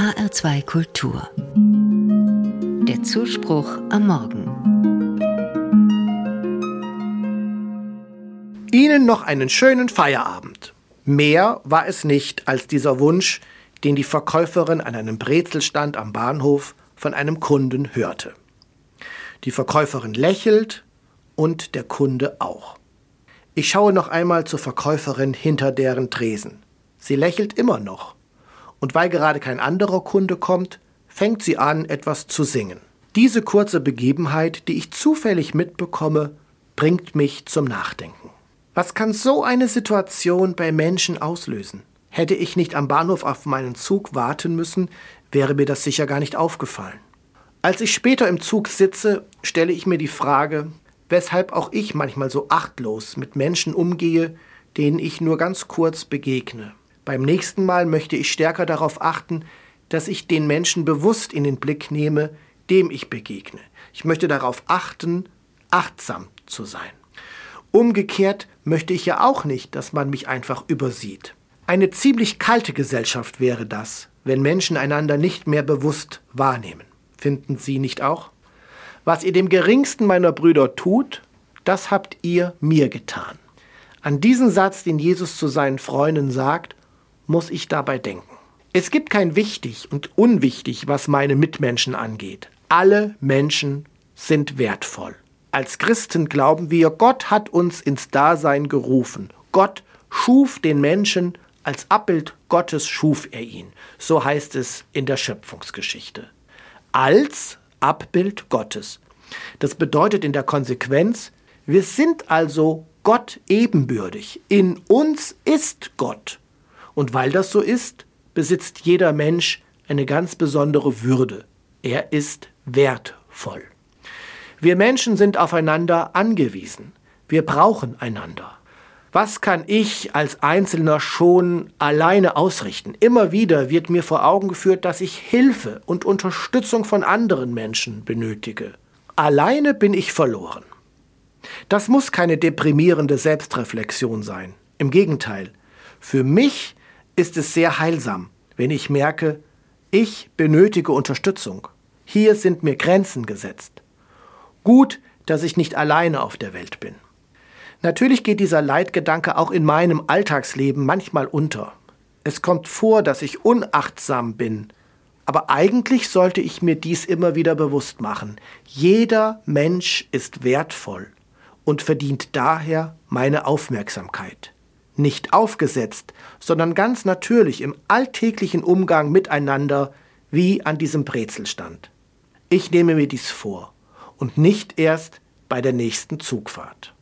HR2 Kultur. Der Zuspruch am Morgen. Ihnen noch einen schönen Feierabend. Mehr war es nicht als dieser Wunsch, den die Verkäuferin an einem Brezelstand am Bahnhof von einem Kunden hörte. Die Verkäuferin lächelt und der Kunde auch. Ich schaue noch einmal zur Verkäuferin hinter deren Tresen. Sie lächelt immer noch. Und weil gerade kein anderer Kunde kommt, fängt sie an, etwas zu singen. Diese kurze Begebenheit, die ich zufällig mitbekomme, bringt mich zum Nachdenken. Was kann so eine Situation bei Menschen auslösen? Hätte ich nicht am Bahnhof auf meinen Zug warten müssen, wäre mir das sicher gar nicht aufgefallen. Als ich später im Zug sitze, stelle ich mir die Frage, weshalb auch ich manchmal so achtlos mit Menschen umgehe, denen ich nur ganz kurz begegne. Beim nächsten Mal möchte ich stärker darauf achten, dass ich den Menschen bewusst in den Blick nehme, dem ich begegne. Ich möchte darauf achten, achtsam zu sein. Umgekehrt möchte ich ja auch nicht, dass man mich einfach übersieht. Eine ziemlich kalte Gesellschaft wäre das, wenn Menschen einander nicht mehr bewusst wahrnehmen. Finden Sie nicht auch? Was ihr dem geringsten meiner Brüder tut, das habt ihr mir getan. An diesen Satz, den Jesus zu seinen Freunden sagt, muss ich dabei denken. Es gibt kein wichtig und unwichtig, was meine Mitmenschen angeht. Alle Menschen sind wertvoll. Als Christen glauben wir, Gott hat uns ins Dasein gerufen. Gott schuf den Menschen, als Abbild Gottes schuf er ihn. So heißt es in der Schöpfungsgeschichte. Als Abbild Gottes. Das bedeutet in der Konsequenz, wir sind also Gott ebenbürtig. In uns ist Gott. Und weil das so ist, besitzt jeder Mensch eine ganz besondere Würde. Er ist wertvoll. Wir Menschen sind aufeinander angewiesen. Wir brauchen einander. Was kann ich als Einzelner schon alleine ausrichten? Immer wieder wird mir vor Augen geführt, dass ich Hilfe und Unterstützung von anderen Menschen benötige. Alleine bin ich verloren. Das muss keine deprimierende Selbstreflexion sein. Im Gegenteil, für mich ist es sehr heilsam, wenn ich merke, ich benötige Unterstützung. Hier sind mir Grenzen gesetzt. Gut, dass ich nicht alleine auf der Welt bin. Natürlich geht dieser Leitgedanke auch in meinem Alltagsleben manchmal unter. Es kommt vor, dass ich unachtsam bin, aber eigentlich sollte ich mir dies immer wieder bewusst machen. Jeder Mensch ist wertvoll und verdient daher meine Aufmerksamkeit. Nicht aufgesetzt, sondern ganz natürlich im alltäglichen Umgang miteinander wie an diesem Brezelstand. Ich nehme mir dies vor und nicht erst bei der nächsten Zugfahrt.